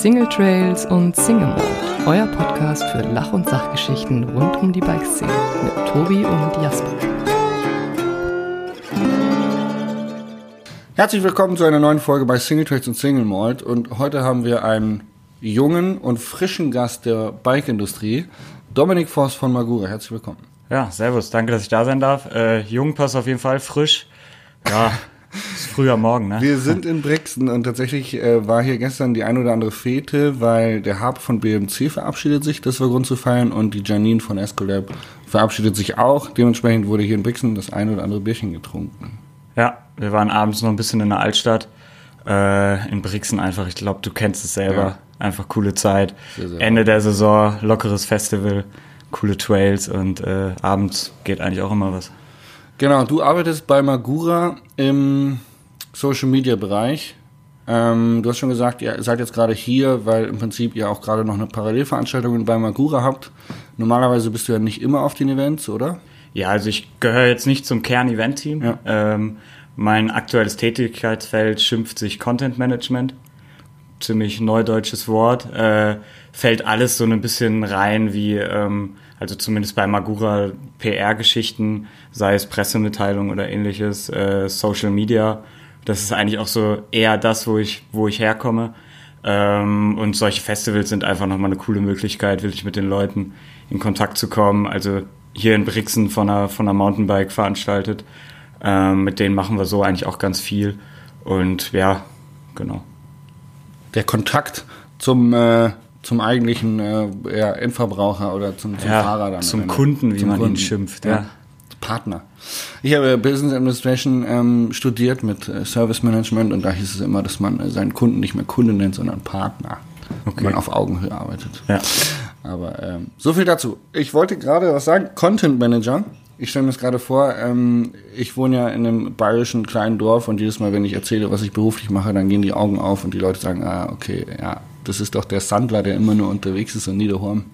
Single Trails und Single Mode, euer Podcast für Lach- und Sachgeschichten rund um die Bikeszene mit Tobi und Jasper. Herzlich willkommen zu einer neuen Folge bei Single Trails und Single Malt und heute haben wir einen jungen und frischen Gast der Bike-Industrie, Dominik Voss von Magura. Herzlich willkommen. Ja, servus, danke, dass ich da sein darf. Äh, jung passt auf jeden Fall, frisch. Ja, ist früher Morgen, ne? Wir sind in Brixen und tatsächlich äh, war hier gestern die ein oder andere Fete, weil der Harp von BMC verabschiedet sich, das war Grund zu feiern, und die Janine von Escolab verabschiedet sich auch. Dementsprechend wurde hier in Brixen das ein oder andere Bierchen getrunken. Ja, wir waren abends noch ein bisschen in der Altstadt. Äh, in Brixen einfach, ich glaube, du kennst es selber. Ja. Einfach coole Zeit. Sehr, sehr Ende der Saison, lockeres Festival, coole Trails und äh, abends geht eigentlich auch immer was. Genau, du arbeitest bei Magura im Social Media Bereich. Ähm, du hast schon gesagt, ihr seid jetzt gerade hier, weil im Prinzip ihr auch gerade noch eine Parallelveranstaltung bei Magura habt. Normalerweise bist du ja nicht immer auf den Events, oder? Ja, also ich gehöre jetzt nicht zum Kern-Event-Team. Ja. Ähm, mein aktuelles Tätigkeitsfeld schimpft sich Content Management. Ziemlich neudeutsches Wort. Äh, fällt alles so ein bisschen rein wie, ähm, also zumindest bei Magura PR-Geschichten, sei es Pressemitteilung oder ähnliches, äh, Social Media. Das ist eigentlich auch so eher das, wo ich, wo ich herkomme. Ähm, und solche Festivals sind einfach nochmal eine coole Möglichkeit, wirklich mit den Leuten in Kontakt zu kommen. Also hier in Brixen von einer, von einer Mountainbike veranstaltet. Ähm, mit denen machen wir so eigentlich auch ganz viel. Und ja, genau. Der Kontakt zum, äh, zum eigentlichen äh, ja, Endverbraucher oder zum, zum ja, Fahrer dann. Zum. Kunden, wie Zum man Kunden. ihn schimpft. Ja. Partner. Ich habe Business Administration ähm, studiert mit äh, Service Management und da hieß es immer, dass man äh, seinen Kunden nicht mehr Kunde nennt, sondern Partner. Okay. Wenn man auf Augenhöhe arbeitet. Ja. Aber ähm, so viel dazu. Ich wollte gerade was sagen. Content Manager. Ich stelle mir das gerade vor, ähm, ich wohne ja in einem bayerischen kleinen Dorf und jedes Mal, wenn ich erzähle, was ich beruflich mache, dann gehen die Augen auf und die Leute sagen, ah, okay, ja, das ist doch der Sandler, der immer nur unterwegs ist und niederhorn.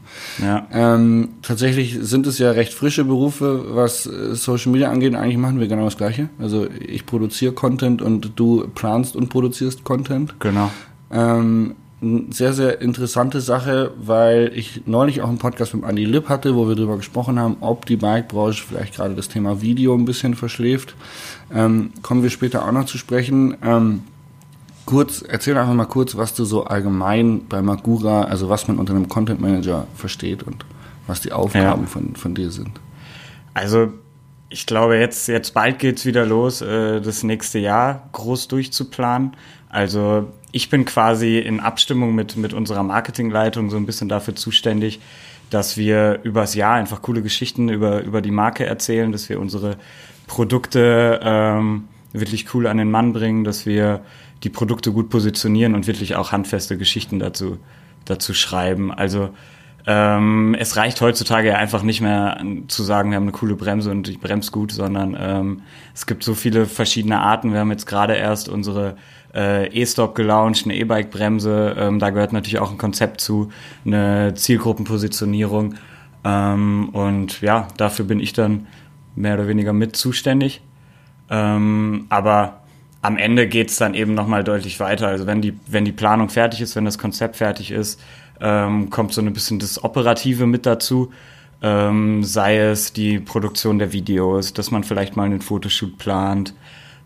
Ja. Ähm, tatsächlich sind es ja recht frische Berufe, was äh, Social Media angeht. Eigentlich machen wir genau das Gleiche. Also ich produziere Content und du planst und produzierst Content. Genau. Ähm, eine sehr, sehr interessante Sache, weil ich neulich auch einen Podcast mit Andy Lipp hatte, wo wir darüber gesprochen haben, ob die Bike-Branche vielleicht gerade das Thema Video ein bisschen verschläft. Ähm, kommen wir später auch noch zu sprechen. Ähm, kurz, erzähl einfach mal kurz, was du so allgemein bei Magura, also was man unter einem Content Manager versteht und was die Aufgaben Ja. von, von dir sind. Also ich glaube, jetzt, jetzt bald geht's wieder los, äh, das nächste Jahr groß durchzuplanen. Also ich bin quasi in Abstimmung mit, mit unserer Marketingleitung so ein bisschen dafür zuständig, dass wir übers Jahr einfach coole Geschichten über, über die Marke erzählen, dass wir unsere Produkte ähm, wirklich cool an den Mann bringen, dass wir die Produkte gut positionieren und wirklich auch handfeste Geschichten dazu, dazu schreiben. Also ähm, es reicht heutzutage ja einfach nicht mehr zu sagen, wir haben eine coole Bremse und ich bremse gut, sondern ähm, es gibt so viele verschiedene Arten. Wir haben jetzt gerade erst unsere äh, E-Stop gelauncht, eine E-Bike-Bremse. Ähm, da gehört natürlich auch ein Konzept zu, eine Zielgruppenpositionierung. Ähm, und ja, dafür bin ich dann mehr oder weniger mit zuständig. Ähm, aber am Ende geht's dann eben nochmal deutlich weiter. Also wenn die, wenn die Planung fertig ist, wenn das Konzept fertig ist, ähm, kommt so ein bisschen das Operative mit dazu. Ähm, sei es die Produktion der Videos, dass man vielleicht mal einen Fotoshoot plant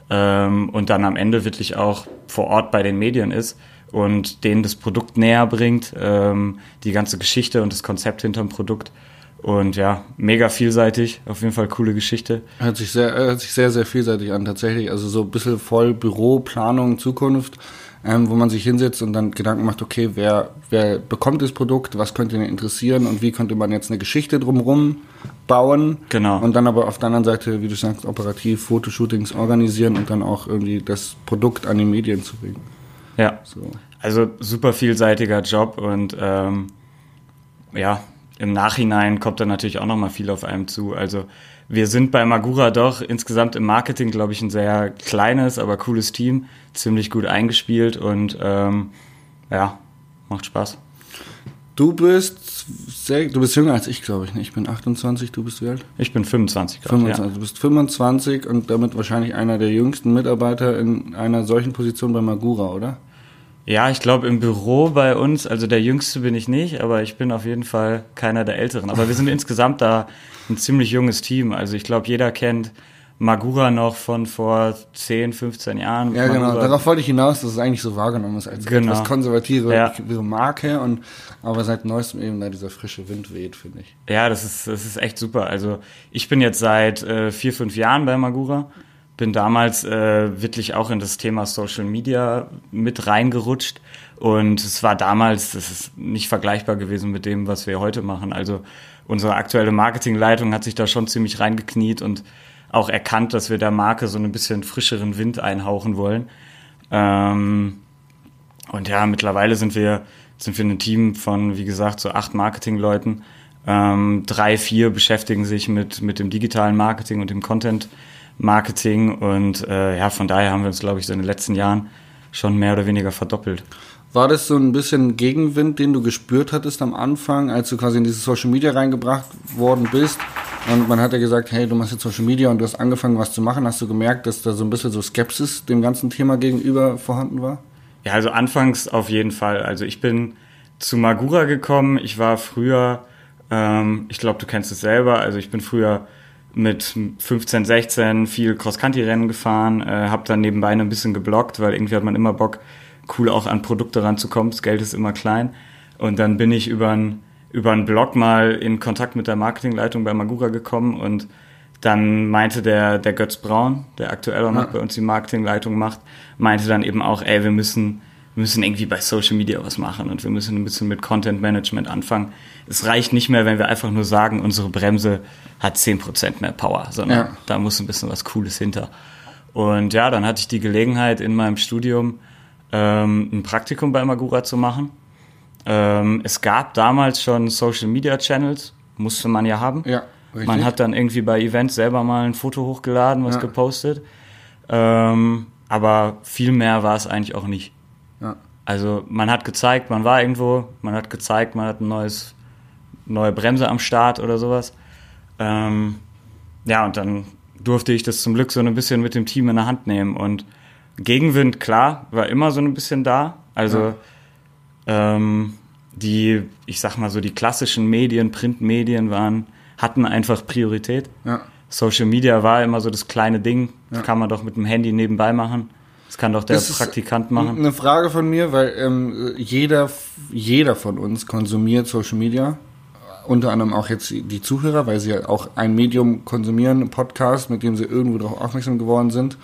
ähm, und dann am Ende wirklich auch vor Ort bei den Medien ist und denen das Produkt näher bringt, ähm, die ganze Geschichte und das Konzept hinterm Produkt. Und ja, mega vielseitig, auf jeden Fall coole Geschichte. Hört sich sehr, äh, hört sich sehr, sehr vielseitig an, tatsächlich. Also so ein bisschen voll Büro, Planung, Zukunft, ähm, wo man sich hinsetzt und dann Gedanken macht, okay, wer, wer bekommt das Produkt, was könnte ihn interessieren und wie könnte man jetzt eine Geschichte drumherum bauen. Genau. Und dann aber auf der anderen Seite, wie du sagst, operativ Fotoshootings organisieren und dann auch irgendwie das Produkt an die Medien zu bringen. Ja. So. Also super vielseitiger Job und ähm, ja, im Nachhinein kommt da natürlich auch nochmal viel auf einem zu. Also wir sind bei Magura doch insgesamt im Marketing, glaube ich, ein sehr kleines, aber cooles Team, ziemlich gut eingespielt und ähm, ja, macht Spaß. Du bist sehr, du bist jünger als ich, glaube ich. ne? Ich bin 28, du bist wie alt? Ich bin 25 gerade. 25. Ja. Du bist 25 und damit wahrscheinlich einer der jüngsten Mitarbeiter in einer solchen Position bei Magura, oder? Ja, ich glaube im Büro bei uns, also der Jüngste bin ich nicht, aber ich bin auf jeden Fall keiner der Älteren. Aber wir sind insgesamt da ein ziemlich junges Team. Also ich glaube, jeder kennt Magura noch von vor 10, 15 Jahren. Ja, genau. Magura. Darauf wollte ich hinaus, dass es eigentlich so wahrgenommen ist als Genau. etwas konservative Ja. Marke und aber seit neuestem eben da dieser frische Wind weht, finde ich. Ja, das ist, das ist echt super. Also ich bin jetzt seit äh, vier, fünf Jahren bei Magura. Bin damals äh, wirklich auch in das Thema Social Media mit reingerutscht. Und es war damals, das ist nicht vergleichbar gewesen mit dem, was wir heute machen. Also unsere aktuelle Marketingleitung hat sich da schon ziemlich reingekniet und auch erkannt, dass wir der Marke so ein bisschen frischeren Wind einhauchen wollen. Ähm, und ja, mittlerweile sind wir, sind wir ein Team von, wie gesagt, so acht Marketingleuten. Ähm, drei, vier beschäftigen sich mit, mit dem digitalen Marketing und dem Content Marketing. Und äh, ja, von daher haben wir uns, glaube ich, so in den letzten Jahren schon mehr oder weniger verdoppelt. War das so ein bisschen Gegenwind, den du gespürt hattest am Anfang, als du quasi in dieses Social Media reingebracht worden bist? Und man hat ja gesagt, hey, du machst jetzt Social Media und du hast angefangen, was zu machen. Hast du gemerkt, dass da so ein bisschen so Skepsis dem ganzen Thema gegenüber vorhanden war? Ja, also anfangs auf jeden Fall. Also ich bin zu Magura gekommen. Ich war früher, ähm, ich glaube, du kennst es selber. Also ich bin früher mit 15, 16 viel Cross-Country-Rennen gefahren, äh, habe dann nebenbei ein bisschen geblockt, weil irgendwie hat man immer Bock, cool auch an Produkte ranzukommen. Das Geld ist immer klein. Und dann bin ich über einen über einen Blog mal in Kontakt mit der Marketingleitung bei Magura gekommen und dann meinte der, der Götz Braun, der aktuell auch noch Ja. bei uns die Marketingleitung macht, meinte dann eben auch, ey, wir müssen, wir müssen irgendwie bei Social Media was machen und wir müssen ein bisschen mit Content Management anfangen. Es reicht nicht mehr, wenn wir einfach nur sagen, unsere Bremse hat 10% mehr Power, sondern Ja. da muss ein bisschen was Cooles hinter. Und ja, dann hatte ich die Gelegenheit in meinem Studium ähm, ein Praktikum bei Magura zu machen. Ähm, es gab damals schon Social Media Channels, musste man ja haben. Ja, richtig. Man hat dann irgendwie bei Events selber mal ein Foto hochgeladen, was Ja. gepostet. Ähm, aber viel mehr war es eigentlich auch nicht. Ja. Also man hat gezeigt, man war irgendwo, man hat gezeigt, man hat ein neues, neue Bremse am Start oder sowas. Ähm, ja, und dann durfte ich das zum Glück so ein bisschen mit dem Team in der Hand nehmen. Und Gegenwind, klar, war immer so ein bisschen da. Also ähm, die, ich sag mal so, die klassischen Medien, Printmedien waren, hatten einfach Priorität. Ja. Social Media war immer so das kleine Ding. Das Ja. kann man doch mit dem Handy nebenbei machen. Das kann doch der Das ist Praktikant machen. Eine Frage von mir, weil ähm, jeder, jeder von uns konsumiert Social Media. Unter anderem auch jetzt die Zuhörer, weil sie ja auch ein Medium konsumieren, einen Podcast, mit dem sie irgendwo darauf aufmerksam geworden sind.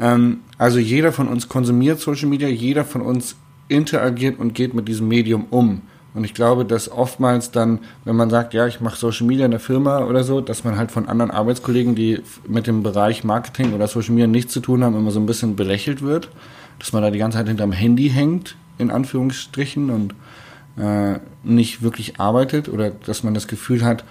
Ähm, also jeder von uns konsumiert Social Media, jeder von uns interagiert und geht mit diesem Medium um. Und ich glaube, dass oftmals dann, wenn man sagt, ja, ich mache Social Media in der Firma oder so, dass man halt von anderen Arbeitskollegen, die mit dem Bereich Marketing oder Social Media nichts zu tun haben, immer so ein bisschen belächelt wird. Dass man da die ganze Zeit hinterm Handy hängt, in Anführungsstrichen, und äh, nicht wirklich arbeitet oder dass man das Gefühl hat,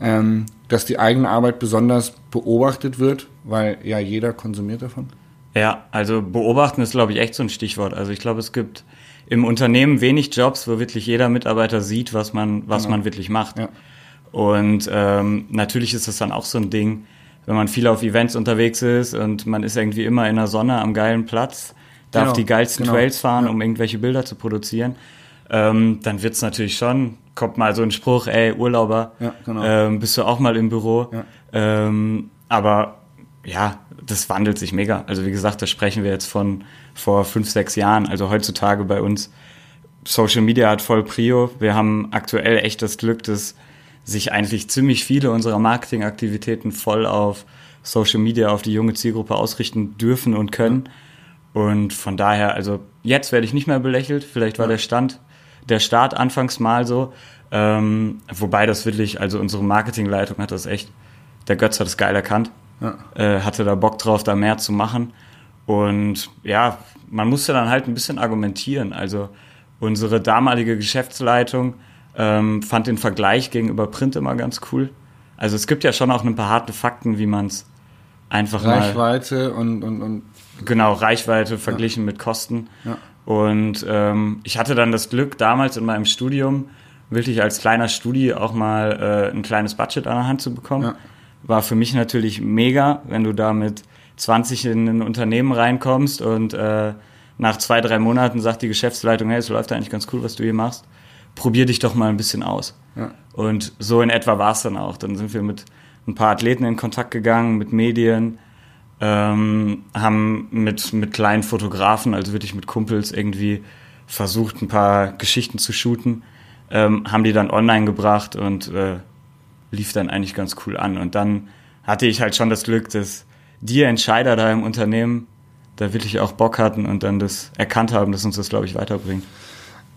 ähm, dass die eigene Arbeit besonders beobachtet wird, weil ja jeder konsumiert davon. Ja, also beobachten ist, glaube ich, echt so ein Stichwort. Also ich glaube, es gibt im Unternehmen wenig Jobs, wo wirklich jeder Mitarbeiter sieht, was man, was Genau. man wirklich macht. Ja. Und ähm, natürlich ist das dann auch so ein Ding, wenn man viel auf Events unterwegs ist und man ist irgendwie immer in der Sonne am geilen Platz, darf Genau, die geilsten genau. Trails fahren, Ja. um irgendwelche Bilder zu produzieren, ähm, dann wird's natürlich schon, kommt mal so ein Spruch, ey, Urlauber, Ja, genau. ähm, bist du auch mal im Büro. Ja. Ähm, aber ja, das wandelt sich mega. Also wie gesagt, da sprechen wir jetzt von vor fünf, sechs Jahren. Also heutzutage bei uns Social Media hat voll Prio. Wir haben aktuell echt das Glück, dass sich eigentlich ziemlich viele unserer Marketingaktivitäten voll auf Social Media, auf die junge Zielgruppe ausrichten dürfen und können. Und von daher, also jetzt werde ich nicht mehr belächelt. Vielleicht war der Stand, der Start anfangs mal so. Ähm, wobei das wirklich, also unsere Marketingleitung hat das echt, der Götz hat es geil erkannt Ja. äh, hatte da Bock drauf, da mehr zu machen. Und ja, man musste dann halt ein bisschen argumentieren. Also unsere damalige Geschäftsleitung ähm, fand den Vergleich gegenüber Print immer ganz cool. Also es gibt ja schon auch ein paar harte Fakten, wie man es einfach mal Reichweite und, und, und genau Reichweite verglichen mit Kosten. Ja. Und ähm, ich hatte dann das Glück, damals in meinem Studium wirklich als kleiner Studi auch mal äh, ein kleines Budget an der Hand zu bekommen. Ja. War für mich natürlich mega, wenn du da mit 20 in ein Unternehmen reinkommst und äh, nach zwei, drei Monaten sagt die Geschäftsleitung, hey, es läuft eigentlich ganz cool, was du hier machst. Probier dich doch mal ein bisschen aus. Ja. Und so in etwa war es dann auch. Dann sind wir mit ein paar Athleten in Kontakt gegangen, mit Medien, ähm, haben mit, mit kleinen Fotografen, also wirklich mit Kumpels irgendwie versucht, ein paar Geschichten zu shooten, ähm, haben die dann online gebracht und äh, lief dann eigentlich ganz cool an. Und dann hatte ich halt schon das Glück, dass die Entscheider da im Unternehmen da wirklich auch Bock hatten und dann das erkannt haben, dass uns das, glaube ich, weiterbringt.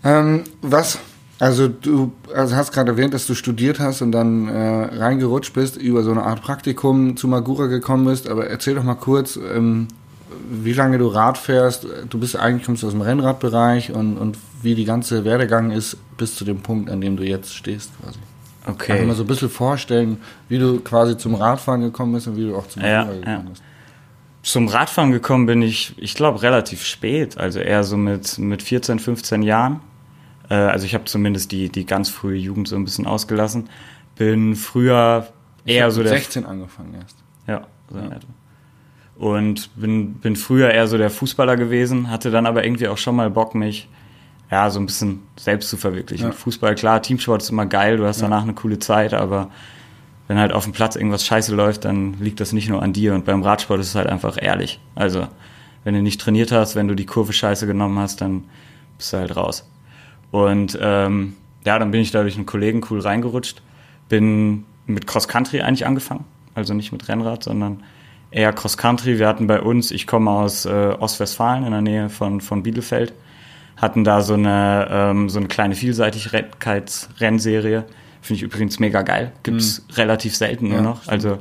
Ähm, was also du also hast gerade erwähnt, dass du studiert hast und dann äh, reingerutscht bist, über so eine Art Praktikum zu Magura gekommen bist. Aber erzähl doch mal kurz, ähm, wie lange du Rad fährst. Du bist eigentlich kommst aus dem Rennradbereich und, und wie die ganze Werdegang ist bis zu dem Punkt, an dem du jetzt stehst quasi. Okay. Einfach mal so ein bisschen vorstellen, wie du quasi zum Radfahren gekommen bist und wie du auch zum Ja, Magura gekommen ja. bist. Zum Radfahren gekommen bin ich, ich glaube, relativ spät, also eher so mit, mit 14, 15 Jahren. Äh, also ich habe zumindest die, die ganz frühe Jugend so ein bisschen ausgelassen. Bin früher eher so der 16 angefangen erst. Ja, so in etwa. Und bin, bin früher eher so der Fußballer gewesen, hatte dann aber irgendwie auch schon mal Bock, mich ja, so ein bisschen selbst zu verwirklichen. Ja. Fußball, klar, Teamsport ist immer geil, du hast danach eine coole Zeit, aber wenn halt auf dem Platz irgendwas scheiße läuft, dann liegt das nicht nur an dir. Und beim Radsport ist es halt einfach ehrlich. Also, wenn du nicht trainiert hast, wenn du die Kurve scheiße genommen hast, dann bist du halt raus. Und ähm, ja, dann bin ich da durch einen Kollegen cool reingerutscht. Bin mit Cross Country eigentlich angefangen. Also nicht mit Rennrad, sondern eher Cross Country. Wir hatten bei uns, ich komme aus äh, Ostwestfalen in der Nähe von, von Bielefeld, hatten da so eine, ähm, so eine kleine Vielseitigkeitsrennserie. Finde ich übrigens mega geil. Gibt's relativ selten nur Ja, noch. stimmt. Also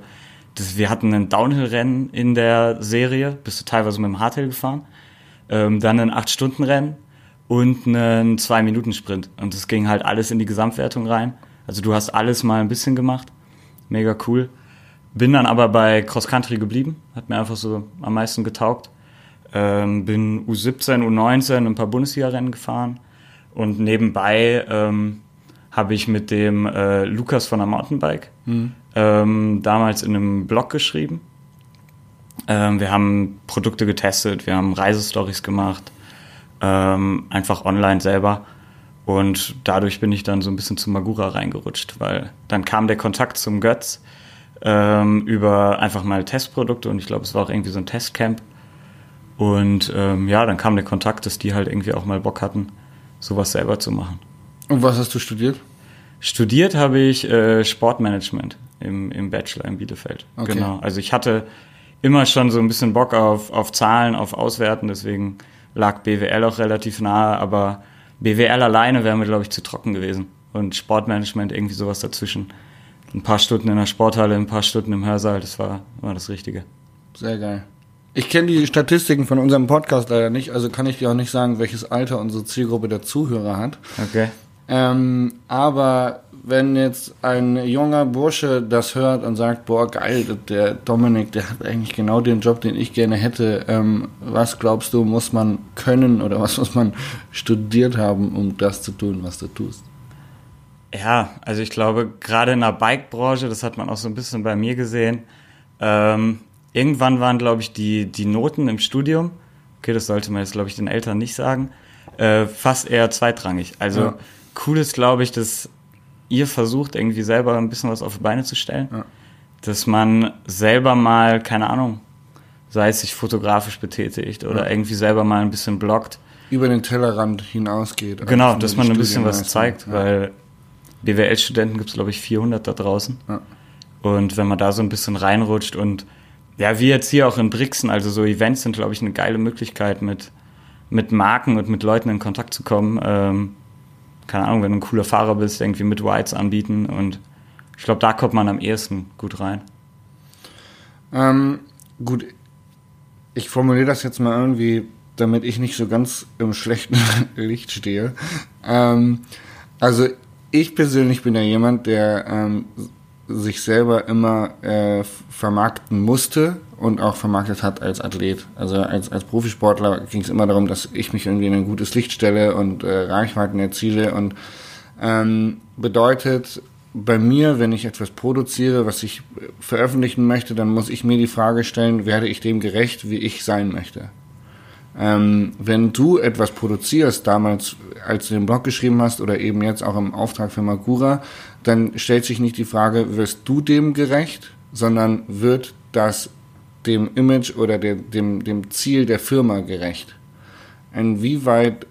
das, wir hatten ein Downhill-Rennen in der Serie, bist du teilweise mit dem Hardtail gefahren. Ähm, dann ein 8-Stunden-Rennen und einen 2-Minuten-Sprint. Und das ging halt alles in die Gesamtwertung rein. Also du hast alles mal ein bisschen gemacht. Mega cool. Bin dann aber bei Cross Country geblieben. Hat mir einfach so am meisten getaugt. Ähm, bin U17, U19 ein paar Bundesliga-Rennen gefahren. Und nebenbei ähm, habe ich mit dem äh, Lukas von der Mountainbike ähm, damals in einem Blog geschrieben. Ähm, wir haben Produkte getestet, wir haben Reisestories gemacht, ähm, einfach online selber. Und dadurch bin ich dann so ein bisschen zu Magura reingerutscht, weil dann kam der Kontakt zum Götz ähm, über einfach mal Testprodukte und ich glaube, es war auch irgendwie so ein Testcamp. Und ähm, ja, dann kam der Kontakt, dass die halt irgendwie auch mal Bock hatten, sowas selber zu machen. Und was hast du studiert? Studiert habe ich äh, Sportmanagement im, im Bachelor in Bielefeld. Okay. Genau. Also ich hatte immer schon so ein bisschen Bock auf, auf Zahlen, auf Auswerten, deswegen lag BWL auch relativ nahe, aber BWL alleine wäre mir, glaube ich, zu trocken gewesen. Und Sportmanagement irgendwie sowas dazwischen. Ein paar Stunden in der Sporthalle, ein paar Stunden im Hörsaal, das war, war das Richtige. Sehr geil. Ich kenne die Statistiken von unserem Podcast leider nicht, also kann ich dir auch nicht sagen, welches Alter unsere Zielgruppe der Zuhörer hat. Okay. Ähm, aber wenn jetzt ein junger Bursche das hört und sagt, boah, geil, der Dominik, der hat eigentlich genau den Job, den ich gerne hätte, ähm, was glaubst du, muss man können oder was muss man studiert haben, um das zu tun, was du tust? Ja, also ich glaube, gerade in der Bike-Branche, das hat man auch so ein bisschen bei mir gesehen, ähm, irgendwann waren, glaube ich, die, die Noten im Studium, okay, das sollte man jetzt, glaube ich, den Eltern nicht sagen, äh, fast eher zweitrangig. Also Ja. cool ist, glaube ich, dass ihr versucht, irgendwie selber ein bisschen was auf die Beine zu stellen. Ja. Dass man selber mal, keine Ahnung, sei es sich fotografisch betätigt oder Ja. irgendwie selber mal ein bisschen bloggt. Über den Tellerrand hinausgeht. Genau, Also dass die man ein bisschen was zeigt, weil BWL-Studenten gibt es, glaube ich, 400 da draußen. Und wenn man da so ein bisschen reinrutscht und ja, wie jetzt hier auch in Brixen, also so Events sind, glaube ich, eine geile Möglichkeit, mit, mit Marken und mit Leuten in Kontakt zu kommen. Ähm, keine Ahnung, wenn du ein cooler Fahrer bist, irgendwie mit Whites anbieten und ich glaube, da kommt man am ehesten gut rein. Ähm, gut, ich formuliere das jetzt mal irgendwie, damit ich nicht so ganz im schlechten Licht stehe. Ähm, also ich persönlich bin ja jemand, der ähm, sich selber immer äh, vermarkten musste und auch vermarktet hat als Athlet. Also als, als Profisportler ging es immer darum, dass ich mich irgendwie in ein gutes Licht stelle und äh, Reichweiten erziele und ähm, bedeutet bei mir, wenn ich etwas produziere, was ich veröffentlichen möchte, dann muss ich mir die Frage stellen, werde ich dem gerecht, wie ich sein möchte? Ähm, wenn du etwas produzierst, damals, als du den Blog geschrieben hast oder eben jetzt auch im Auftrag für Magura, dann stellt sich nicht die Frage, wirst du dem gerecht, sondern wird das dem Image oder der, dem, dem Ziel der Firma gerecht? Inwieweit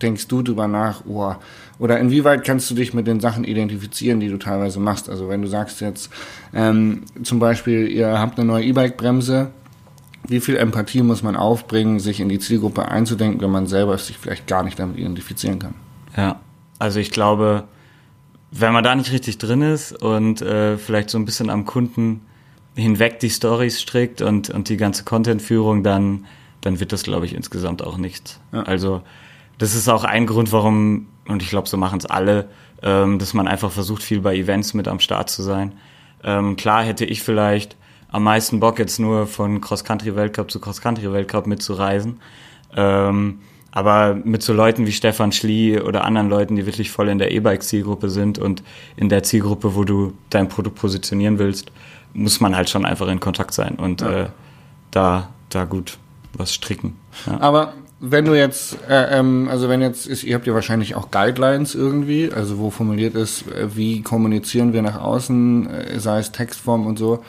denkst du drüber nach, oh, oder inwieweit kannst du dich mit den Sachen identifizieren, die du teilweise machst? Also wenn du sagst jetzt ähm, zum Beispiel, ihr habt eine neue E-Bike-Bremse, wie viel Empathie muss man aufbringen, sich in die Zielgruppe einzudenken, wenn man selber sich vielleicht gar nicht damit identifizieren kann? Ja, also ich glaube, wenn man da nicht richtig drin ist und äh, vielleicht so ein bisschen am Kunden hinweg die Stories strickt und, und die ganze Contentführung, dann, dann wird das, glaube ich, insgesamt auch nichts. Ja. Also das ist auch ein Grund, warum, und ich glaube, so machen es alle, ähm, dass man einfach versucht, viel bei Events mit am Start zu sein. Ähm, klar hätte ich vielleicht am meisten Bock, jetzt nur von Cross-Country-Weltcup zu Cross-Country-Weltcup mitzureisen. Ähm, aber mit so Leuten wie Stefan Schlie oder anderen Leuten, die wirklich voll in der E-Bike-Zielgruppe sind und in der Zielgruppe, wo du dein Produkt positionieren willst, muss man halt schon einfach in Kontakt sein und ja. äh, da, da gut was stricken. Ja. Aber wenn du jetzt, äh, ähm, also wenn jetzt ist, ihr habt ja wahrscheinlich auch Guidelines irgendwie, also wo formuliert ist, äh, wie kommunizieren wir nach außen, äh, sei es Textform und so.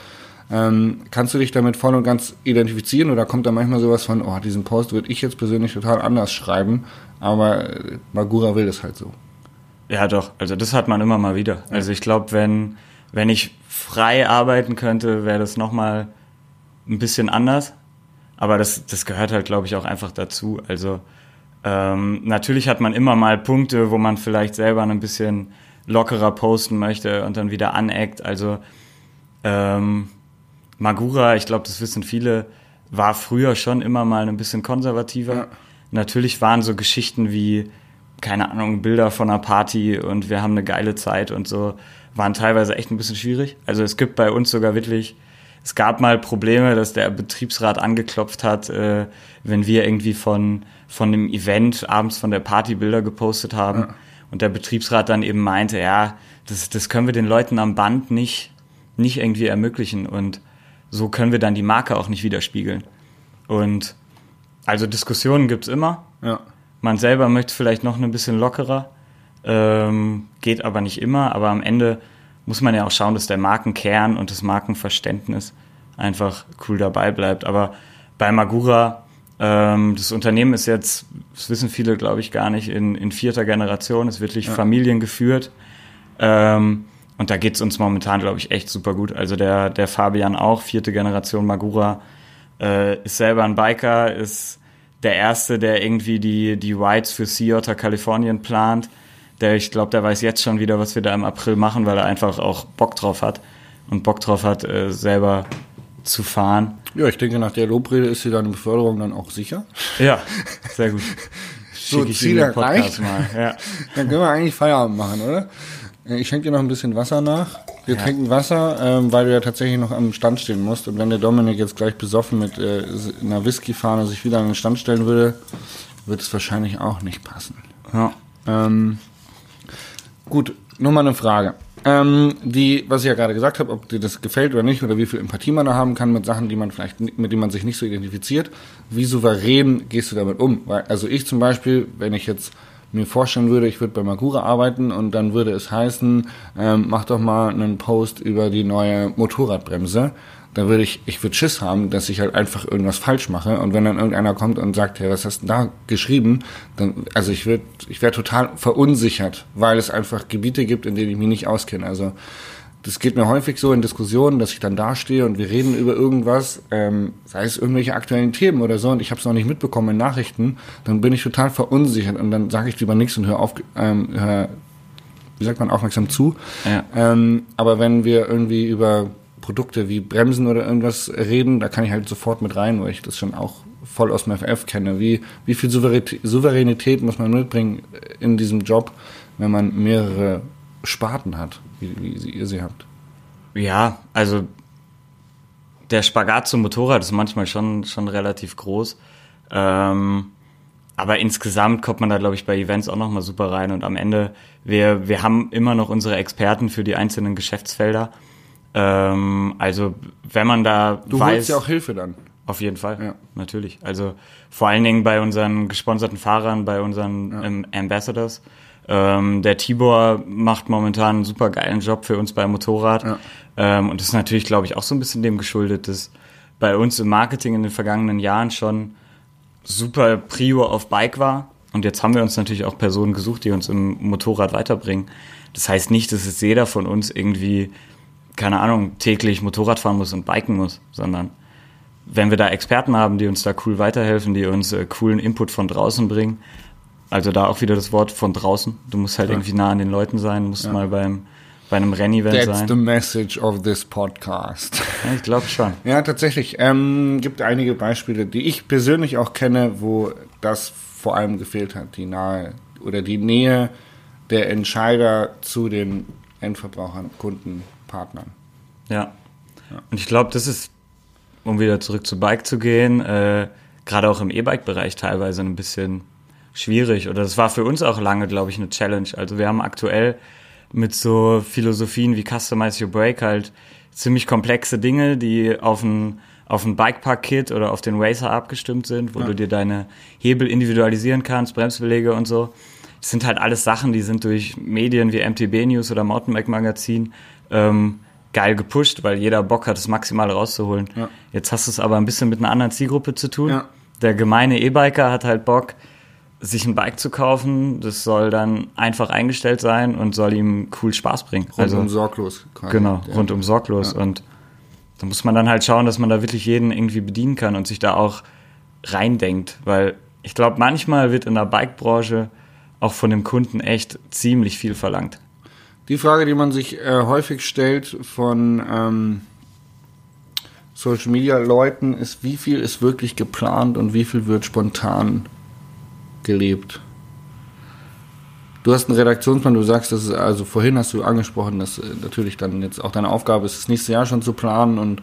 Ähm, kannst du dich damit voll und ganz identifizieren oder kommt da manchmal sowas von, oh, diesen Post würde ich jetzt persönlich total anders schreiben, aber äh, Magura will das halt so. Ja, doch. Also das hat man immer mal wieder. Also ich glaube, wenn, wenn ich frei arbeiten könnte, wäre das nochmal ein bisschen anders. Aber das, das gehört halt, glaube ich, auch einfach dazu. Also ähm, natürlich hat man immer mal Punkte, wo man vielleicht selber ein bisschen lockerer posten möchte und dann wieder aneckt. Also ähm, Magura, ich glaube, das wissen viele, war früher schon immer mal ein bisschen konservativer. Ja. Natürlich waren so Geschichten wie, keine Ahnung, Bilder von einer Party und wir haben eine geile Zeit und so, waren teilweise echt ein bisschen schwierig. Also es gibt bei uns sogar wirklich es gab mal Probleme, dass der Betriebsrat angeklopft hat, äh, wenn wir irgendwie von, von dem Event abends von der Party Bilder gepostet haben. Ja. Und der Betriebsrat dann eben meinte, ja, das, das können wir den Leuten am Band nicht, nicht irgendwie ermöglichen. Und so können wir dann die Marke auch nicht widerspiegeln. Und also Diskussionen gibt's immer. Ja. Man selber möchte vielleicht noch ein bisschen lockerer, ähm, geht aber nicht immer. Aber am Ende muss man ja auch schauen, dass der Markenkern und das Markenverständnis einfach cool dabei bleibt. Aber bei Magura, ähm, das Unternehmen ist jetzt, das wissen viele, glaube ich, gar nicht, in, in vierter Generation, ist wirklich ja. familiengeführt. Ähm, und da geht's uns momentan, glaube ich, echt super gut. Also der, der Fabian auch, vierte Generation Magura, äh, ist selber ein Biker, ist der Erste, der irgendwie die, die Rides für Sea Otter Kalifornien plant der, ich glaube, der weiß jetzt schon wieder, was wir da im April machen, weil er einfach auch Bock drauf hat und Bock drauf hat, äh, selber zu fahren. Ja, ich denke, nach der Lobrede ist sie deine Beförderung dann auch sicher. Ja, sehr gut. so, Ziel erreicht. Mal. Ja. Dann können wir eigentlich Feierabend machen, oder? Äh, ich schenke dir noch ein bisschen Wasser nach. Wir ja. trinken Wasser, ähm, weil du ja tatsächlich noch am Stand stehen musst. Und wenn der Dominik jetzt gleich besoffen mit äh, einer Whisky-Fahne sich wieder an den Stand stellen würde, wird es wahrscheinlich auch nicht passen. Ja. Ähm, Gut, nur mal eine Frage. Ähm, die, was ich ja gerade gesagt habe, ob dir das gefällt oder nicht, oder wie viel Empathie man da haben kann mit Sachen, die man vielleicht, mit denen man sich nicht so identifiziert. Wie souverän gehst du damit um? Weil, also ich zum Beispiel, wenn ich jetzt mir vorstellen würde, ich würde bei Magura arbeiten und dann würde es heißen, ähm, mach doch mal einen Post über die neue Motorradbremse da würde ich, ich würde Schiss haben, dass ich halt einfach irgendwas falsch mache. Und wenn dann irgendeiner kommt und sagt, ja, was hast du da geschrieben, dann, also ich würde, ich wäre total verunsichert, weil es einfach Gebiete gibt, in denen ich mich nicht auskenne. Also das geht mir häufig so in Diskussionen, dass ich dann dastehe und wir reden über irgendwas, ähm, sei es irgendwelche aktuellen Themen oder so, und ich habe es noch nicht mitbekommen in Nachrichten, dann bin ich total verunsichert und dann sage ich lieber nichts und höre auf, ähm, hör, wie sagt man, aufmerksam zu. Ja. Ähm, aber wenn wir irgendwie über Produkte wie Bremsen oder irgendwas reden, da kann ich halt sofort mit rein, weil ich das schon auch voll aus dem FF kenne. Wie, wie viel Souveränität muss man mitbringen in diesem Job, wenn man mehrere Sparten hat, wie, wie ihr sie habt? Ja, also der Spagat zum Motorrad ist manchmal schon, schon relativ groß. Ähm, aber insgesamt kommt man da, glaube ich, bei Events auch nochmal super rein. Und am Ende, wir, wir haben immer noch unsere Experten für die einzelnen Geschäftsfelder. Ähm, also wenn man da du weiß, holst ja auch Hilfe dann. Auf jeden Fall, ja. natürlich. Also vor allen Dingen bei unseren gesponserten Fahrern, bei unseren ja. ähm, Ambassadors. Ähm, der Tibor macht momentan einen super geilen Job für uns beim Motorrad. Ja. Ähm, und das ist natürlich, glaube ich, auch so ein bisschen dem geschuldet, dass bei uns im Marketing in den vergangenen Jahren schon super Prio auf Bike war. Und jetzt haben wir uns natürlich auch Personen gesucht, die uns im Motorrad weiterbringen. Das heißt nicht, dass es jeder von uns irgendwie, keine Ahnung, täglich Motorrad fahren muss und biken muss, sondern wenn wir da Experten haben, die uns da cool weiterhelfen, die uns äh, coolen Input von draußen bringen, also da auch wieder das Wort von draußen. Du musst halt ja. irgendwie nah an den Leuten sein, musst ja. mal beim bei einem Rennevent sein. That's the message of this podcast. Ja, ich glaube schon. ja, tatsächlich. Ähm, gibt einige Beispiele, die ich persönlich auch kenne, wo das vor allem gefehlt hat. Die nahe oder die Nähe der Entscheider zu den Endverbrauchern, Kunden, Partnern. Ja. ja. Und ich glaube, das ist, um wieder zurück zu Bike zu gehen, äh, gerade auch im E-Bike-Bereich teilweise ein bisschen schwierig. Oder das war für uns auch lange, glaube ich, eine Challenge. Also wir haben aktuell mit so Philosophien wie Customize Your Brake halt ziemlich komplexe Dinge, die auf ein, auf ein Bikepark-Kit oder auf den Racer abgestimmt sind, wo ja. du dir deine Hebel individualisieren kannst, Bremsbelege und so. Das sind halt alles Sachen, die sind durch Medien wie MTB News oder Mountainbike Magazin ähm, geil gepusht, weil jeder Bock hat, das Maximale rauszuholen. Ja. Jetzt hast du es aber ein bisschen mit einer anderen Zielgruppe zu tun. Ja. Der gemeine E-Biker hat halt Bock, sich ein Bike zu kaufen, das soll dann einfach eingestellt sein und soll ihm cool Spaß bringen. Rundum also, sorglos. Quasi. Genau, ja. rundum sorglos. Ja. Und da muss man dann halt schauen, dass man da wirklich jeden irgendwie bedienen kann und sich da auch reindenkt. Weil ich glaube, manchmal wird in der Bike-Branche auch von dem Kunden echt ziemlich viel verlangt. Die Frage, die man sich äh, häufig stellt von ähm, Social Media Leuten, ist, wie viel ist wirklich geplant und wie viel wird spontan gelebt. Du hast einen Redaktionsplan, du sagst, dass es, also vorhin hast du angesprochen, dass äh, natürlich dann jetzt auch deine Aufgabe ist, das nächste Jahr schon zu planen und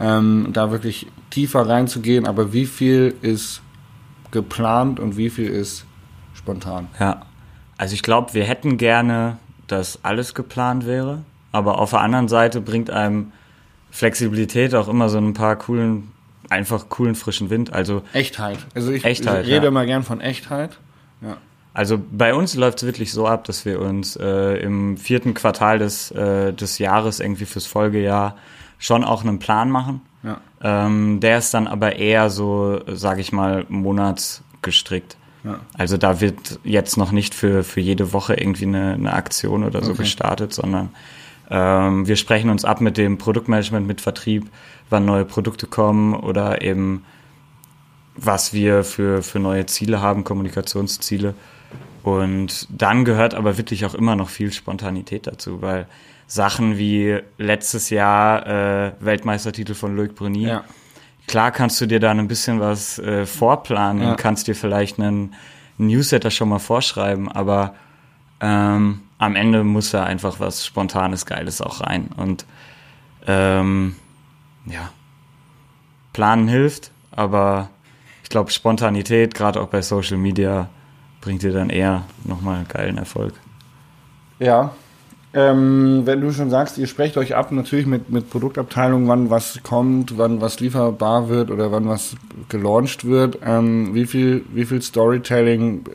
ähm, da wirklich tiefer reinzugehen, aber wie viel ist geplant und wie viel ist spontan? Ja, also ich glaube, wir hätten gerne, dass alles geplant wäre, aber auf der anderen Seite bringt einem Flexibilität auch immer so ein paar coolen einfach coolen frischen Wind. Also Echtheit. Also ich, Echtheit, ich rede ja. immer gern von Echtheit. Ja. Also bei uns läuft es wirklich so ab, dass wir uns äh, im vierten Quartal des, äh, des Jahres irgendwie fürs Folgejahr schon auch einen Plan machen. Ja. Ähm, der ist dann aber eher so, sage ich mal, monatsgestrickt. Ja. Also da wird jetzt noch nicht für, für jede Woche irgendwie eine, eine Aktion oder so okay. gestartet, sondern ähm, wir sprechen uns ab mit dem Produktmanagement, mit Vertrieb, wann neue Produkte kommen oder eben was wir für, für neue Ziele haben, Kommunikationsziele. Und dann gehört aber wirklich auch immer noch viel Spontanität dazu, weil Sachen wie letztes Jahr äh, Weltmeistertitel von Loic Brunier, ja. klar kannst du dir da ein bisschen was äh, vorplanen, ja. kannst dir vielleicht einen Newsletter schon mal vorschreiben, aber ähm, am Ende muss da einfach was Spontanes, Geiles auch rein. Und ähm, ja, planen hilft, aber ich glaube, Spontanität, gerade auch bei Social Media, bringt dir dann eher nochmal geilen Erfolg. Ja, ähm, wenn du schon sagst, ihr sprecht euch ab natürlich mit, mit Produktabteilungen, wann was kommt, wann was lieferbar wird oder wann was gelauncht wird. Ähm, wie, viel, wie viel Storytelling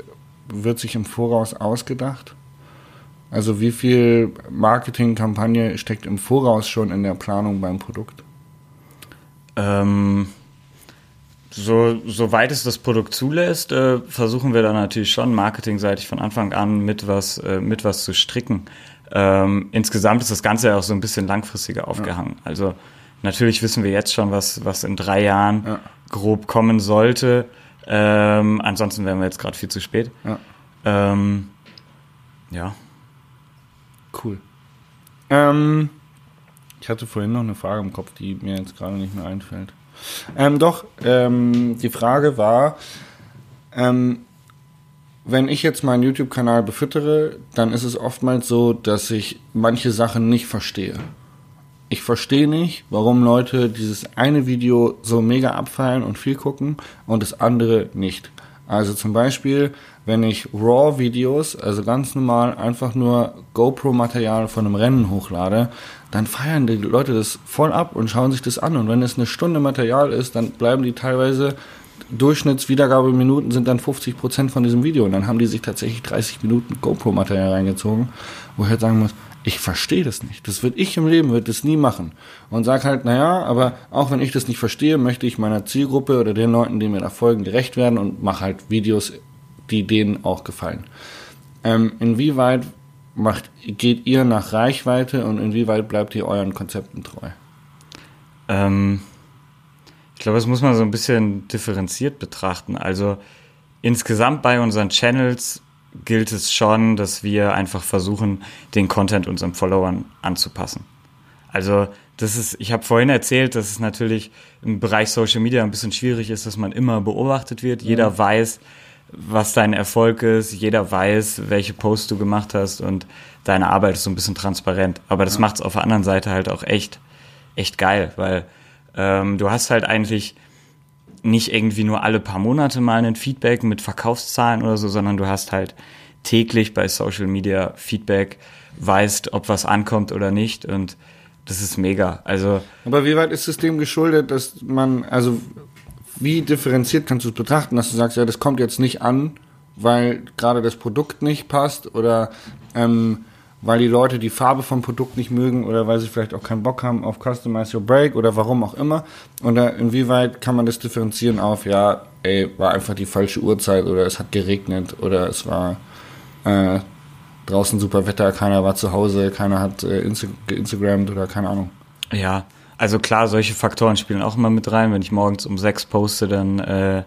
wird sich im Voraus ausgedacht? Also wie viel Marketingkampagne steckt im Voraus schon in der Planung beim Produkt? Ähm, so, soweit es das Produkt zulässt, äh, versuchen wir dann natürlich schon marketingseitig von Anfang an mit was, äh, mit was zu stricken. Ähm, insgesamt ist das Ganze ja auch so ein bisschen langfristiger aufgehangen. Ja. Also natürlich wissen wir jetzt schon, was, was in drei Jahren ja. grob kommen sollte. Ähm, ansonsten wären wir jetzt gerade viel zu spät. Ja. Ähm, ja. Cool. Ähm, ich hatte vorhin noch eine Frage im Kopf, die mir jetzt gerade nicht mehr einfällt. Ähm, doch, ähm, die Frage war, ähm, wenn ich jetzt meinen YouTube-Kanal befüttere, dann ist es oftmals so, dass ich manche Sachen nicht verstehe. Ich verstehe nicht, warum Leute dieses eine Video so mega abfallen und viel gucken und das andere nicht. Also zum Beispiel, wenn ich RAW-Videos, also ganz normal einfach nur GoPro-Material von einem Rennen hochlade, dann feiern die Leute das voll ab und schauen sich das an. Und wenn es eine Stunde Material ist, dann bleiben die teilweise Durchschnittswiedergabeminuten sind dann 50 Prozent von diesem Video. Und dann haben die sich tatsächlich 30 Minuten GoPro-Material reingezogen, wo ich halt sagen muss, ich verstehe das nicht. Das wird ich im Leben, wird das nie machen. Und sag halt, naja, aber auch wenn ich das nicht verstehe, möchte ich meiner Zielgruppe oder den Leuten, die mir da folgen, gerecht werden und mache halt Videos, die denen auch gefallen. Ähm, inwieweit macht, geht ihr nach Reichweite und inwieweit bleibt ihr euren Konzepten treu? Ähm, ich glaube, das muss man so ein bisschen differenziert betrachten. Also insgesamt bei unseren Channels gilt es schon, dass wir einfach versuchen, den Content unseren Followern anzupassen. Also das ist, ich habe vorhin erzählt, dass es natürlich im Bereich Social Media ein bisschen schwierig ist, dass man immer beobachtet wird. Jeder weiß, was dein Erfolg ist, jeder weiß, welche Posts du gemacht hast und deine Arbeit ist so ein bisschen transparent. Aber das ja. macht es auf der anderen Seite halt auch echt, echt geil, weil ähm, du hast halt eigentlich nicht irgendwie nur alle paar Monate mal ein Feedback mit Verkaufszahlen oder so, sondern du hast halt täglich bei Social Media Feedback, weißt, ob was ankommt oder nicht und das ist mega. Also aber wie weit ist es dem geschuldet, dass man also wie differenziert kannst du es betrachten, dass du sagst, ja, das kommt jetzt nicht an, weil gerade das Produkt nicht passt oder ähm, weil die Leute die Farbe vom Produkt nicht mögen oder weil sie vielleicht auch keinen Bock haben auf Customize Your Break oder warum auch immer. Oder inwieweit kann man das differenzieren auf, ja, ey, war einfach die falsche Uhrzeit oder es hat geregnet oder es war äh, draußen super Wetter, keiner war zu Hause, keiner hat äh, Insta geinstagrammt oder keine Ahnung. Ja, also klar, solche Faktoren spielen auch immer mit rein. Wenn ich morgens um sechs poste, dann äh,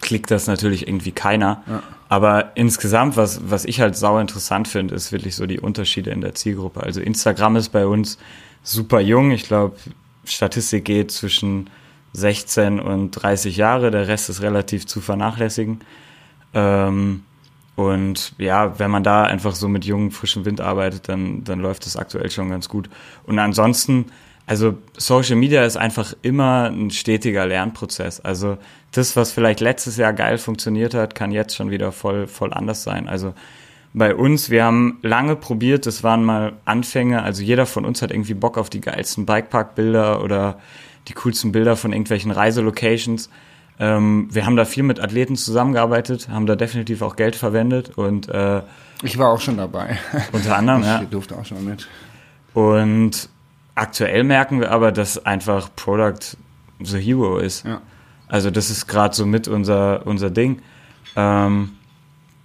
klickt das natürlich irgendwie keiner. Ja. Aber insgesamt, was, was ich halt sauer interessant finde, ist wirklich so die Unterschiede in der Zielgruppe. Also Instagram ist bei uns super jung. Ich glaube, Statistik geht zwischen 16 und 30 Jahre. Der Rest ist relativ zu vernachlässigen. Ähm, und ja, wenn man da einfach so mit jungen, frischen Wind arbeitet, dann, dann läuft das aktuell schon ganz gut. Und ansonsten also Social Media ist einfach immer ein stetiger Lernprozess. Also das, was vielleicht letztes Jahr geil funktioniert hat, kann jetzt schon wieder voll, voll anders sein. Also bei uns, wir haben lange probiert, das waren mal Anfänge, also jeder von uns hat irgendwie Bock auf die geilsten Bikepark-Bilder oder die coolsten Bilder von irgendwelchen Reiselocations. Ähm, wir haben da viel mit Athleten zusammengearbeitet, haben da definitiv auch Geld verwendet und äh, ich war auch schon dabei. Unter anderem, ich ja. Ich durfte auch schon mit. Und Aktuell merken wir aber, dass einfach Product the Hero ist. Ja. Also das ist gerade so mit unser, unser Ding. Ähm,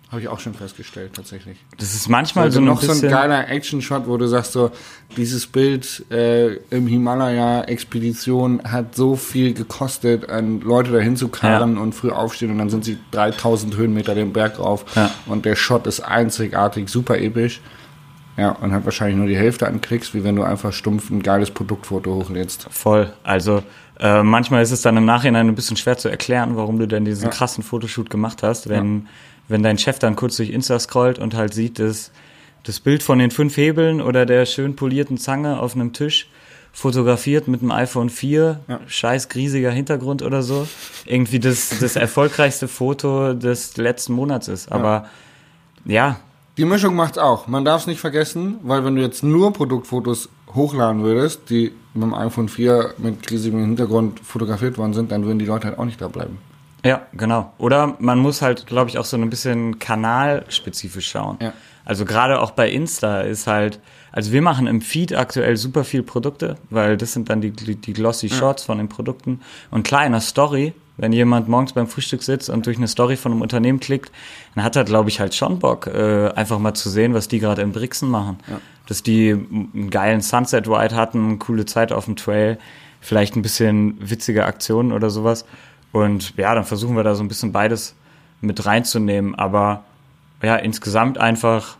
Habe ich auch schon festgestellt, tatsächlich. Das ist manchmal also so noch so ein geiler Action-Shot, wo du sagst so, dieses Bild äh, im Himalaya-Expedition hat so viel gekostet, an Leute dahin zu karren ja. und früh aufstehen und dann sind sie 3000 Höhenmeter den Berg rauf ja. und der Shot ist einzigartig, super episch. Ja, und hat wahrscheinlich nur die Hälfte an Klicks, wie wenn du einfach stumpf ein geiles Produktfoto hochlädst. Voll. Also äh, manchmal ist es dann im Nachhinein ein bisschen schwer zu erklären, warum du denn diesen ja. krassen Fotoshoot gemacht hast, wenn, ja. wenn dein Chef dann kurz durch Insta scrollt und halt sieht, dass das Bild von den fünf Hebeln oder der schön polierten Zange auf einem Tisch fotografiert mit einem iPhone 4, ja. scheiß griesiger Hintergrund oder so, irgendwie das, das erfolgreichste Foto des letzten Monats ist. Aber ja, die Mischung macht's auch. Man darf es nicht vergessen, weil wenn du jetzt nur Produktfotos hochladen würdest, die mit dem iPhone 4 mit riesigem Hintergrund fotografiert worden sind, dann würden die Leute halt auch nicht da bleiben. Ja, genau. Oder man muss halt, glaube ich, auch so ein bisschen kanalspezifisch schauen. Ja. Also gerade auch bei Insta ist halt, also wir machen im Feed aktuell super viel Produkte, weil das sind dann die, die glossy Shots ja. von den Produkten. Und klar, in der Story wenn jemand morgens beim Frühstück sitzt und durch eine Story von einem Unternehmen klickt, dann hat er, glaube ich, halt schon Bock, äh, einfach mal zu sehen, was die gerade in Brixen machen. Ja. Dass die einen geilen Sunset Ride hatten, coole Zeit auf dem Trail, vielleicht ein bisschen witzige Aktionen oder sowas. Und ja, dann versuchen wir da so ein bisschen beides mit reinzunehmen. Aber ja, insgesamt einfach,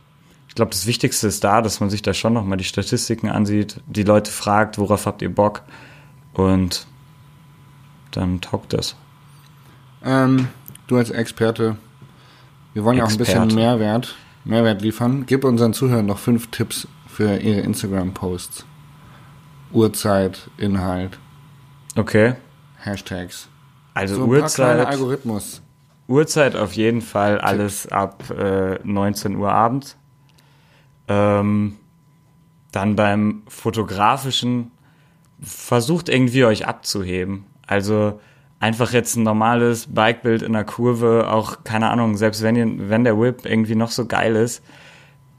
ich glaube, das Wichtigste ist da, dass man sich da schon nochmal die Statistiken ansieht, die Leute fragt, worauf habt ihr Bock? Und dann taugt das. Ähm, du als Experte, wir wollen ja auch ein bisschen Mehrwert, Mehrwert liefern. Gib unseren Zuhörern noch fünf Tipps für ihre Instagram-Posts. Uhrzeit, Inhalt. Okay. Hashtags. Also so Uhrzeit. Algorithmus. Uhrzeit auf jeden Fall alles ab äh, 19 Uhr abends. Ähm, dann beim fotografischen versucht irgendwie euch abzuheben. Also einfach jetzt ein normales Bikebild in der Kurve, auch keine Ahnung, selbst wenn, wenn der Whip irgendwie noch so geil ist,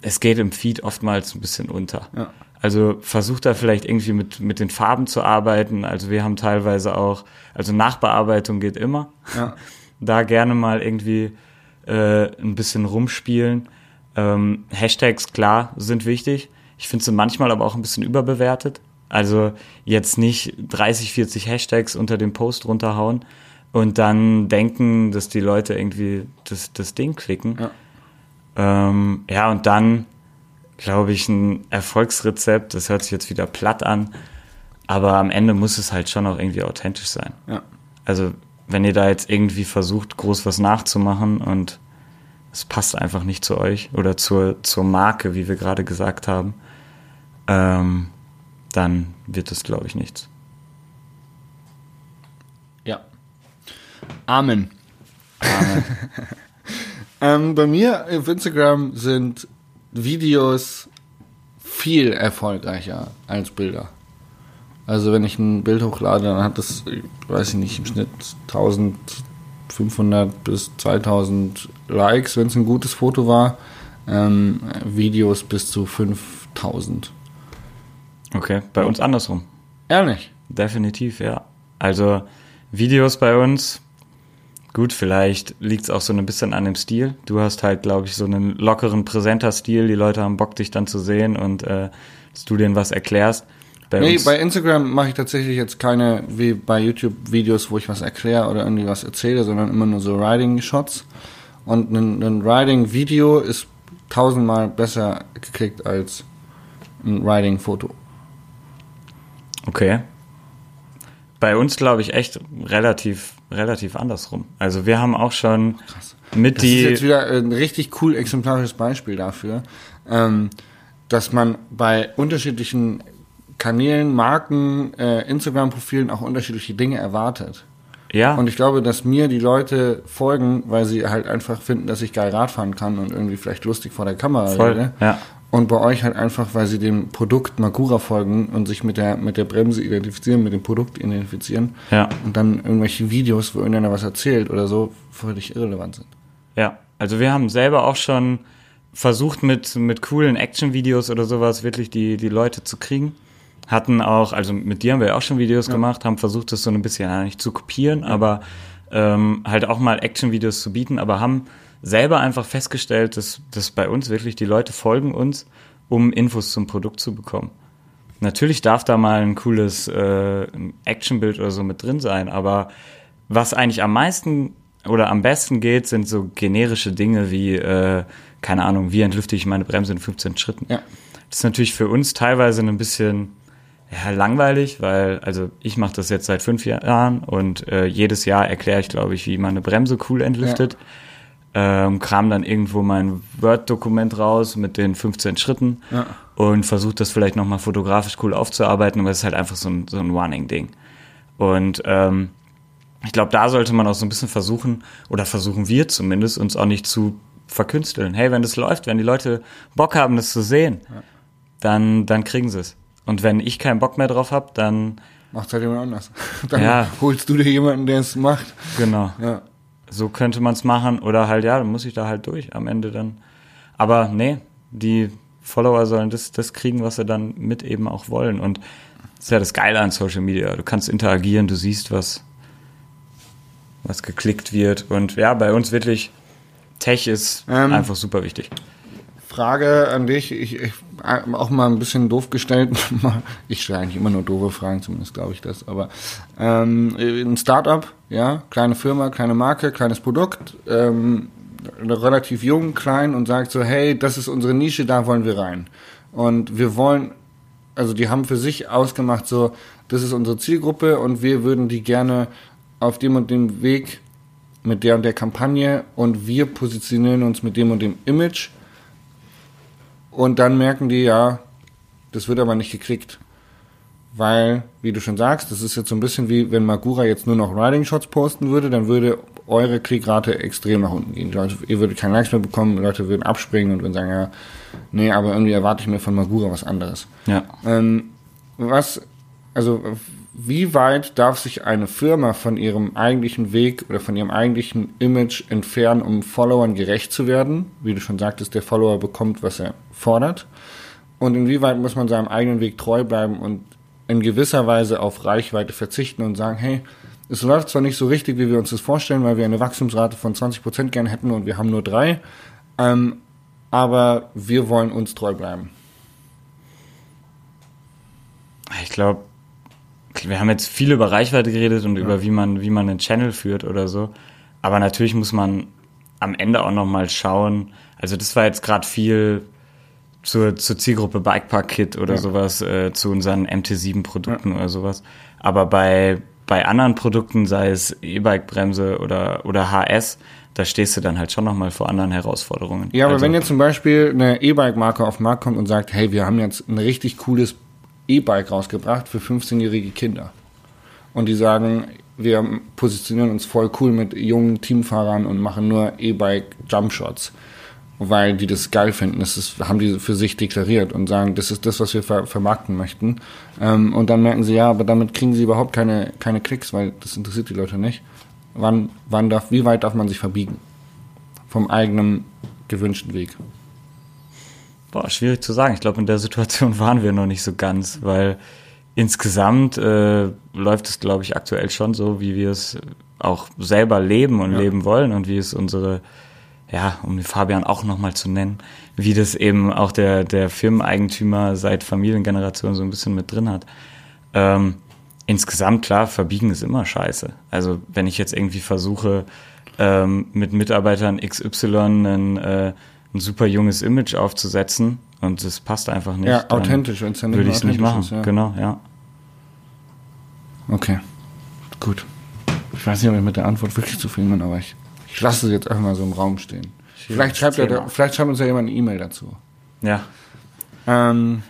es geht im Feed oftmals ein bisschen unter. Ja. Also versucht da vielleicht irgendwie mit, mit den Farben zu arbeiten. Also wir haben teilweise auch, also Nachbearbeitung geht immer. Ja. Da gerne mal irgendwie äh, ein bisschen rumspielen. Ähm, Hashtags, klar, sind wichtig. Ich finde sie manchmal aber auch ein bisschen überbewertet. Also jetzt nicht 30, 40 Hashtags unter dem Post runterhauen und dann denken, dass die Leute irgendwie das, das Ding klicken. Ja. Ähm, ja, und dann glaube ich ein Erfolgsrezept, das hört sich jetzt wieder platt an, aber am Ende muss es halt schon auch irgendwie authentisch sein. Ja. Also wenn ihr da jetzt irgendwie versucht, groß was nachzumachen und es passt einfach nicht zu euch oder zur, zur Marke, wie wir gerade gesagt haben, ähm, dann wird es, glaube ich, nichts. Ja. Amen. ähm, bei mir auf Instagram sind Videos viel erfolgreicher als Bilder. Also wenn ich ein Bild hochlade, dann hat das, weiß ich nicht, im Schnitt 1500 bis 2000 Likes, wenn es ein gutes Foto war. Ähm, Videos bis zu 5000. Okay, bei uns andersrum. Ehrlich? Definitiv, ja. Also Videos bei uns, gut, vielleicht liegt es auch so ein bisschen an dem Stil. Du hast halt, glaube ich, so einen lockeren Präsenter-Stil. Die Leute haben Bock, dich dann zu sehen und äh, dass du denen was erklärst. Bei nee, bei Instagram mache ich tatsächlich jetzt keine, wie bei YouTube, Videos, wo ich was erkläre oder irgendwie was erzähle, sondern immer nur so Riding-Shots. Und ein, ein Riding-Video ist tausendmal besser geklickt als ein Riding-Foto. Okay. Bei uns glaube ich echt relativ, relativ andersrum. Also wir haben auch schon Krass. mit das die. Das ist jetzt wieder ein richtig cool exemplarisches Beispiel dafür, ähm, dass man bei unterschiedlichen Kanälen, Marken, äh, Instagram-Profilen auch unterschiedliche Dinge erwartet. Ja. Und ich glaube, dass mir die Leute folgen, weil sie halt einfach finden, dass ich geil Rad fahren kann und irgendwie vielleicht lustig vor der Kamera Voll, rede. Ja. Und bei euch halt einfach, weil sie dem Produkt Magura folgen und sich mit der, mit der Bremse identifizieren, mit dem Produkt identifizieren. Ja. Und dann irgendwelche Videos, wo irgendeiner was erzählt oder so, völlig irrelevant sind. Ja. Also wir haben selber auch schon versucht, mit, mit coolen Action-Videos oder sowas wirklich die, die Leute zu kriegen. Hatten auch, also mit dir haben wir auch schon Videos Ja. gemacht, haben versucht, das so ein bisschen ja, nicht zu kopieren, aber ähm, halt auch mal Action-Videos zu bieten, aber haben selber einfach festgestellt, dass, dass bei uns wirklich die Leute folgen uns, um Infos zum Produkt zu bekommen. Natürlich darf da mal ein cooles äh, Actionbild oder so mit drin sein, aber was eigentlich am meisten oder am besten geht, sind so generische Dinge wie, äh, keine Ahnung, wie entlüfte ich meine Bremse in 15 Schritten. Ja. Das ist natürlich für uns teilweise ein bisschen ja, langweilig, weil, also ich mache das jetzt seit fünf Jahren und äh, jedes Jahr erkläre ich, glaube ich, wie man eine Bremse cool entlüftet. Ähm, kram dann irgendwo mein Word-Dokument raus mit den 15 Schritten Ja. und versuche das vielleicht nochmal fotografisch cool aufzuarbeiten, aber es ist halt einfach so ein, so ein Running-Ding. Und ähm, ich glaube, da sollte man auch so ein bisschen versuchen, oder versuchen wir zumindest, uns auch nicht zu verkünsteln. Hey, wenn das läuft, wenn die Leute Bock haben, das zu sehen, dann, dann kriegen sie es. Und wenn ich keinen Bock mehr drauf habe, dann, Macht halt jemand anders. Dann Ja. holst du dir jemanden, der es macht. genau, Ja. So könnte man es machen. Oder halt, ja, dann muss ich da halt durch am Ende dann. Aber nee, die Follower sollen das, das kriegen, was sie dann mit eben auch wollen. Und das ist ja das Geile an Social Media. Du kannst interagieren, du siehst, was, was geklickt wird. Und ja, bei uns wirklich, Tech ist Ähm, einfach super wichtig. Frage an dich, ich, ich auch mal ein bisschen doof gestellt. Ich stelle eigentlich immer nur doofe Fragen, zumindest glaube ich das. Aber ähm, ein Startup, ja, kleine Firma, kleine Marke, kleines Produkt, ähm, relativ jung, klein und sagt so, hey, das ist unsere Nische, da wollen wir rein. Und wir wollen, also die haben für sich ausgemacht, so, das ist unsere Zielgruppe und wir würden die gerne auf dem und dem Weg mit der und der Kampagne und wir positionieren uns mit dem und dem Image und dann merken die, ja, das wird aber nicht geklickt. Weil, wie du schon sagst, das ist jetzt so ein bisschen wie, wenn Magura jetzt nur noch Riding Shots posten würde, dann würde eure Klickrate extrem nach unten gehen. Leute, ihr würdet keine Likes mehr bekommen, Leute würden abspringen und würden sagen, ja, nee, aber irgendwie erwarte ich mir von Magura was anderes. Ja. Ähm, was, also wie weit darf sich eine Firma von ihrem eigentlichen Weg oder von ihrem eigentlichen Image entfernen, um Followern gerecht zu werden? Wie du schon sagtest, der Follower bekommt, was er fordert. Und inwieweit muss man seinem eigenen Weg treu bleiben und in gewisser Weise auf Reichweite verzichten und sagen, hey, es läuft zwar nicht so richtig, wie wir uns das vorstellen, weil wir eine Wachstumsrate von 20% gern hätten und wir haben nur drei, ähm, aber wir wollen uns treu bleiben. Ich glaube, wir haben jetzt viel über Reichweite geredet und ja. über wie man, wie man einen Channel führt oder so. Aber natürlich muss man am Ende auch nochmal schauen. Also das war jetzt gerade viel zur, zur Zielgruppe Bikepark Kit oder ja. sowas, äh, zu unseren MT7 -Produkten ja. oder sowas. Aber bei, bei anderen Produkten, sei es E-Bike-Bremse oder, oder HS, da stehst du dann halt schon nochmal vor anderen Herausforderungen. Ja, aber also, wenn jetzt zum Beispiel eine E-Bike-Marke auf den Markt kommt und sagt, hey, wir haben jetzt ein richtig cooles E-Bike rausgebracht für 15-jährige Kinder. Und die sagen, wir positionieren uns voll cool mit jungen Teamfahrern und machen nur E-Bike Jumpshots, weil die das geil finden. Das ist, haben die für sich deklariert und sagen, das ist das, was wir ver vermarkten möchten. Ähm, und dann merken sie, ja, aber damit kriegen sie überhaupt keine, keine Klicks, weil das interessiert die Leute nicht. Wann, wann darf, wie weit darf man sich verbiegen? Vom eigenen gewünschten Weg. Boah, schwierig zu sagen. Ich glaube, in der Situation waren wir noch nicht so ganz, weil insgesamt äh, läuft es, glaube ich, aktuell schon so, wie wir es auch selber leben und ja. leben wollen und wie es unsere, ja, um Fabian auch nochmal zu nennen, wie das eben auch der, der Firmeneigentümer seit Familiengenerationen so ein bisschen mit drin hat. Ähm, insgesamt, klar, verbiegen ist immer scheiße. Also wenn ich jetzt irgendwie versuche, ähm, mit Mitarbeitern XY einen äh, ein super junges Image aufzusetzen und das passt einfach nicht. Ja, authentisch, wenn es dann Würde ich es nicht machen, ist, ja. genau, ja. Okay, gut. Ich weiß nicht, ob ich mit der Antwort wirklich zufrieden bin, aber ich, ich lasse es jetzt einfach mal so im Raum stehen. Vielleicht schreibt, er, vielleicht schreibt uns ja jemand eine E-Mail dazu. Ja. Ähm,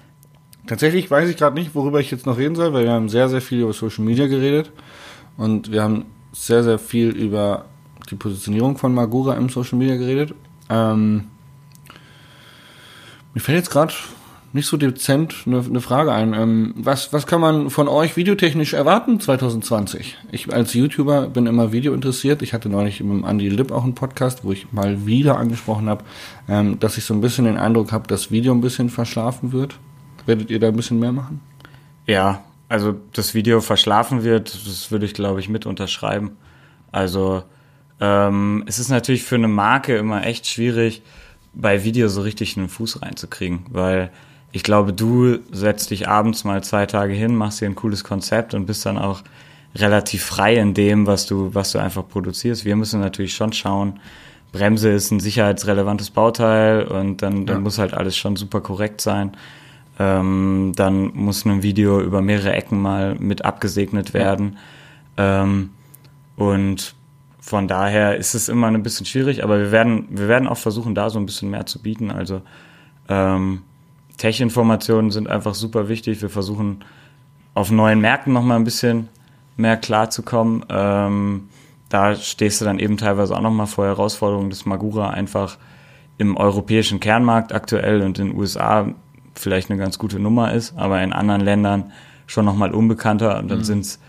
tatsächlich weiß ich gerade nicht, worüber ich jetzt noch reden soll, weil wir haben sehr, sehr viel über Social Media geredet und wir haben sehr, sehr viel über die Positionierung von Magura im Social Media geredet. Ähm, mir fällt jetzt gerade nicht so dezent eine, eine Frage ein. Ähm, was, was kann man von euch videotechnisch erwarten 2020? Ich als YouTuber bin immer Video interessiert. Ich hatte neulich mit Andy Lipp auch einen Podcast, wo ich mal wieder angesprochen habe, ähm, dass ich so ein bisschen den Eindruck habe, dass Video ein bisschen verschlafen wird. Werdet ihr da ein bisschen mehr machen? Ja, also das Video verschlafen wird, das würde ich glaube ich mit unterschreiben. Also ähm, es ist natürlich für eine Marke immer echt schwierig, bei Video so richtig einen Fuß reinzukriegen, weil ich glaube, du setzt dich abends mal zwei Tage hin, machst dir ein cooles Konzept und bist dann auch relativ frei in dem, was du, was du einfach produzierst. Wir müssen natürlich schon schauen, Bremse ist ein sicherheitsrelevantes Bauteil und dann, dann ja. muss halt alles schon super korrekt sein. Ähm, dann muss ein Video über mehrere Ecken mal mit abgesegnet werden. Ja. Ähm, und von daher ist es immer ein bisschen schwierig, aber wir werden, wir werden auch versuchen, da so ein bisschen mehr zu bieten. Also ähm, Tech-Informationen sind einfach super wichtig. Wir versuchen auf neuen Märkten nochmal ein bisschen mehr klarzukommen. Ähm, da stehst du dann eben teilweise auch nochmal vor Herausforderungen, dass Magura einfach im europäischen Kernmarkt aktuell und in den USA vielleicht eine ganz gute Nummer ist, aber in anderen Ländern schon nochmal unbekannter und dann mhm. sind es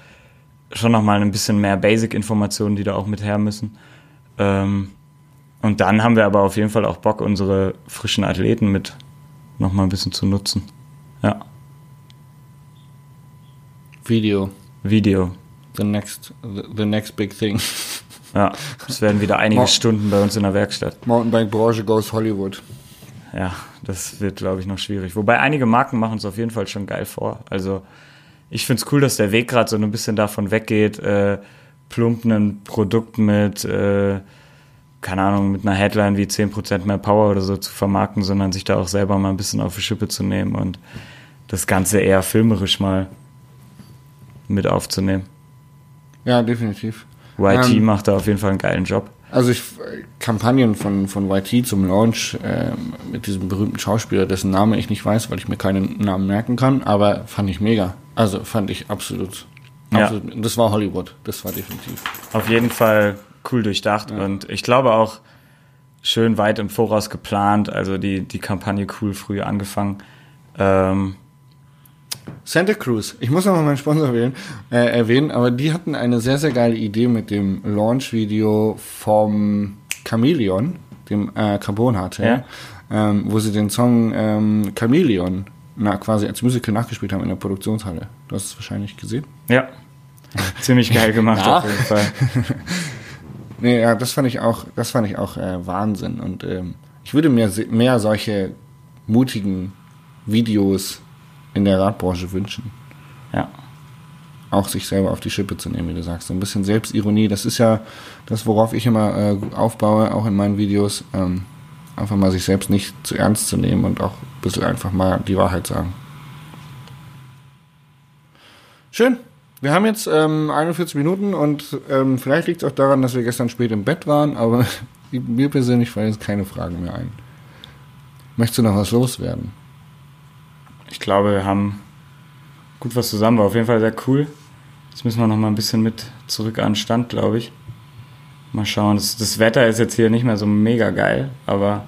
schon nochmal ein bisschen mehr Basic-Informationen, die da auch mit her müssen. Ähm, und dann haben wir aber auf jeden Fall auch Bock, unsere frischen Athleten mit nochmal ein bisschen zu nutzen. Ja. Video. Video. The next, the, next big thing. Ja, es werden wieder einige Mo Stunden bei uns in der Werkstatt. Mountainbike-Branche goes Hollywood. Ja, das wird, glaube ich, noch schwierig. Wobei einige Marken machen es auf jeden Fall schon geil vor. Also ich finde es cool, dass der Weg gerade so ein bisschen davon weggeht, äh, plump ein Produkt mit, äh, keine Ahnung, mit einer Headline wie 10% mehr Power oder so zu vermarkten, sondern sich da auch selber mal ein bisschen auf die Schippe zu nehmen und das Ganze eher filmerisch mal mit aufzunehmen. Ja, definitiv. YT ähm, macht da auf jeden Fall einen geilen Job. Also ich Kampagnen von, von YT zum Launch äh, mit diesem berühmten Schauspieler, dessen Name ich nicht weiß, weil ich mir keinen Namen merken kann, aber fand ich mega. Also fand ich absolut. absolut ja. Das war Hollywood, das war definitiv. Auf jeden Fall cool durchdacht ja. und ich glaube auch schön weit im Voraus geplant, also die, die Kampagne cool früh angefangen. Ähm, Santa Cruz, ich muss nochmal meinen Sponsor wählen, äh, erwähnen, aber die hatten eine sehr, sehr geile Idee mit dem Launch-Video vom Chameleon, dem äh, Carbon HT, ja. ähm, wo sie den Song ähm, Chameleon na, quasi als Musical nachgespielt haben in der Produktionshalle. Du hast es wahrscheinlich gesehen. Ja. Ziemlich geil gemacht auf jeden Fall. nee, ja, das fand ich auch, das fand ich auch äh, Wahnsinn. Und ähm, ich würde mir mehr solche mutigen Videos in der Radbranche wünschen. Ja. Auch sich selber auf die Schippe zu nehmen, wie du sagst. So ein bisschen Selbstironie, das ist ja das, worauf ich immer äh, aufbaue, auch in meinen Videos. Ähm, einfach mal sich selbst nicht zu ernst zu nehmen und auch ein bisschen einfach mal die Wahrheit sagen. Schön. Wir haben jetzt ähm, 41 Minuten und ähm, vielleicht liegt es auch daran, dass wir gestern spät im Bett waren, aber mir persönlich fallen jetzt keine Fragen mehr ein. Möchtest du noch was loswerden? Ich glaube, wir haben gut was zusammen, war auf jeden Fall sehr cool. Jetzt müssen wir noch mal ein bisschen mit zurück an den Stand, glaube ich. Mal schauen. Das, das, Wetter ist jetzt hier nicht mehr so mega geil, aber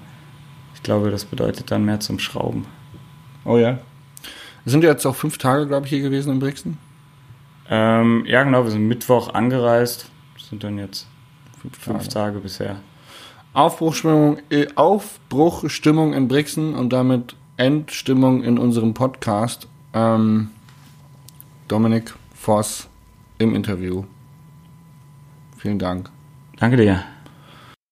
ich glaube, das bedeutet dann mehr zum Schrauben. Oh ja. Wir sind jetzt auch fünf Tage, glaube ich, hier gewesen in Brixen. Ähm, ja, genau. Wir sind Mittwoch angereist. Sind dann jetzt fünf, fünf Tage. Tage bisher. Aufbruchstimmung, äh, Aufbruchstimmung in Brixen und damit Endstimmung in unserem Podcast. Ähm, Dominik Voss im Interview. Vielen Dank. Danke dir.